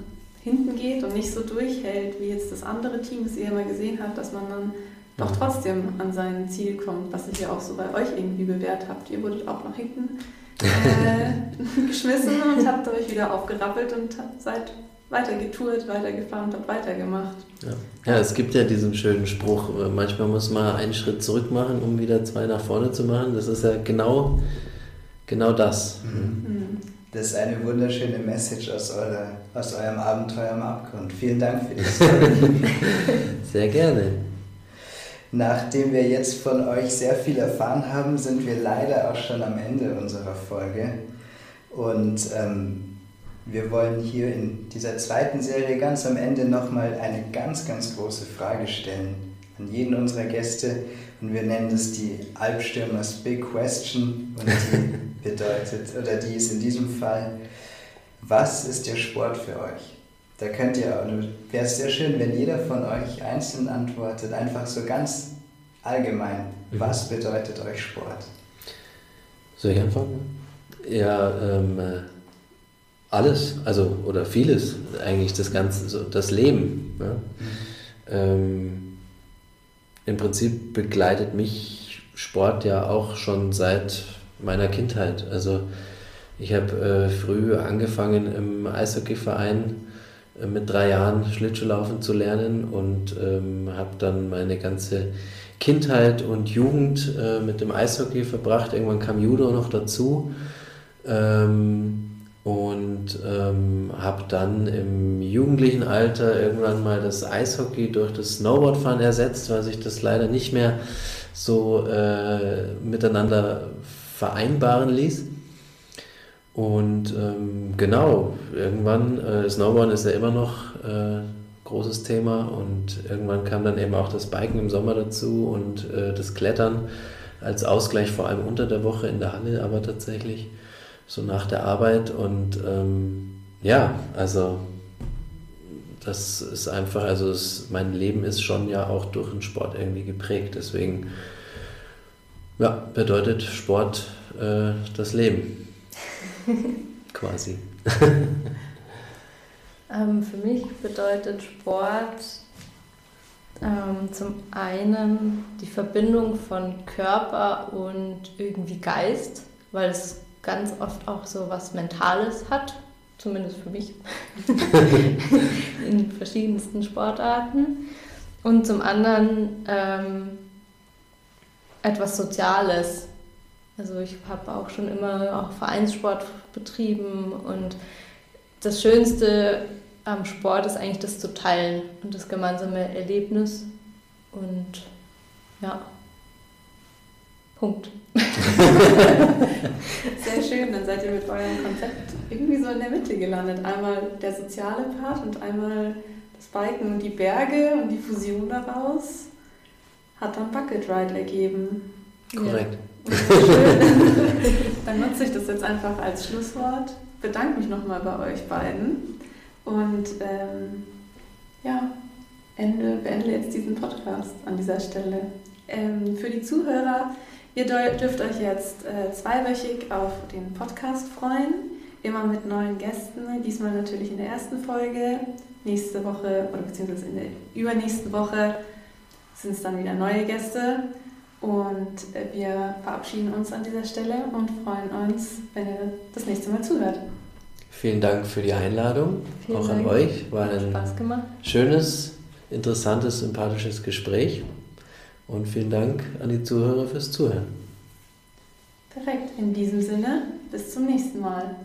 hinten geht und nicht so durchhält, wie jetzt das andere Team es ihr immer gesehen hat, dass man dann doch trotzdem an sein Ziel kommt, was ich ja auch so bei euch irgendwie bewährt habt. Ihr wurdet auch nach hinten äh, geschmissen und habt euch wieder aufgerappelt und seid weiter getourt, weitergefahren und habt weitergemacht. Ja. ja, es gibt ja diesen schönen Spruch, äh, manchmal muss man einen Schritt zurück machen, um wieder zwei nach vorne zu machen. Das ist ja genau, genau das. Mhm. Das ist eine wunderschöne Message aus, eurer, aus eurem Abenteuer am Abgrund. Vielen Dank für das. Sehr gerne. Nachdem wir jetzt von euch sehr viel erfahren haben, sind wir leider auch schon am Ende unserer Folge. Und ähm, wir wollen hier in dieser zweiten Serie ganz am Ende nochmal eine ganz, ganz große Frage stellen an jeden unserer Gäste. Und wir nennen das die Albstürmers Big Question. Und die bedeutet, oder die ist in diesem Fall, was ist der Sport für euch? Da könnt ihr, wäre es sehr schön, wenn jeder von euch einzeln antwortet, einfach so ganz allgemein, mhm. was bedeutet euch Sport? Soll ich anfangen? Ja, ähm, äh, alles, also oder vieles eigentlich, das ganze, so das Leben. Ja? Mhm. Ähm, Im Prinzip begleitet mich Sport ja auch schon seit meiner Kindheit. Also ich habe äh, früh angefangen im Eishockeyverein mit drei Jahren Schlittschuhlaufen zu lernen und ähm, habe dann meine ganze Kindheit und Jugend äh, mit dem Eishockey verbracht. Irgendwann kam Judo noch dazu. Ähm, und ähm, habe dann im jugendlichen Alter irgendwann mal das Eishockey durch das Snowboardfahren ersetzt, weil sich das leider nicht mehr so äh, miteinander vereinbaren ließ. Und ähm, genau, irgendwann, äh, Snowboarden ist ja immer noch äh, großes Thema. Und irgendwann kam dann eben auch das Biken im Sommer dazu und äh, das Klettern als Ausgleich vor allem unter der Woche in der Halle, aber tatsächlich so nach der Arbeit. Und ähm, ja, also das ist einfach, also es, mein Leben ist schon ja auch durch den Sport irgendwie geprägt, deswegen ja, bedeutet Sport äh, das Leben quasi. ähm, für mich bedeutet Sport ähm, zum einen die Verbindung von Körper und irgendwie Geist, weil es ganz oft auch so was Mentales hat, zumindest für mich, in verschiedensten Sportarten. Und zum anderen ähm, etwas Soziales. Also ich habe auch schon immer auch Vereinssport betrieben und das Schönste am Sport ist eigentlich das zu teilen und das gemeinsame Erlebnis. Und ja, Punkt. Sehr schön, dann seid ihr mit eurem Konzept irgendwie so in der Mitte gelandet. Einmal der soziale Part und einmal das Biken und die Berge und die Fusion daraus hat dann Bucket Ride ergeben. Korrekt. Ja. dann nutze ich das jetzt einfach als Schlusswort. Bedanke mich nochmal bei euch beiden und ähm, ja, Ende, beende jetzt diesen Podcast an dieser Stelle. Ähm, für die Zuhörer, Ihr dürft euch jetzt äh, zweiwöchig auf den Podcast freuen, immer mit neuen Gästen, diesmal natürlich in der ersten Folge. Nächste Woche oder beziehungsweise in der übernächsten Woche sind es dann wieder neue Gäste. Und wir verabschieden uns an dieser Stelle und freuen uns, wenn ihr das nächste Mal zuhört. Vielen Dank für die Einladung, Vielen auch Dank. an euch. War ein schönes, interessantes, sympathisches Gespräch. Und vielen Dank an die Zuhörer fürs Zuhören. Perfekt. In diesem Sinne, bis zum nächsten Mal.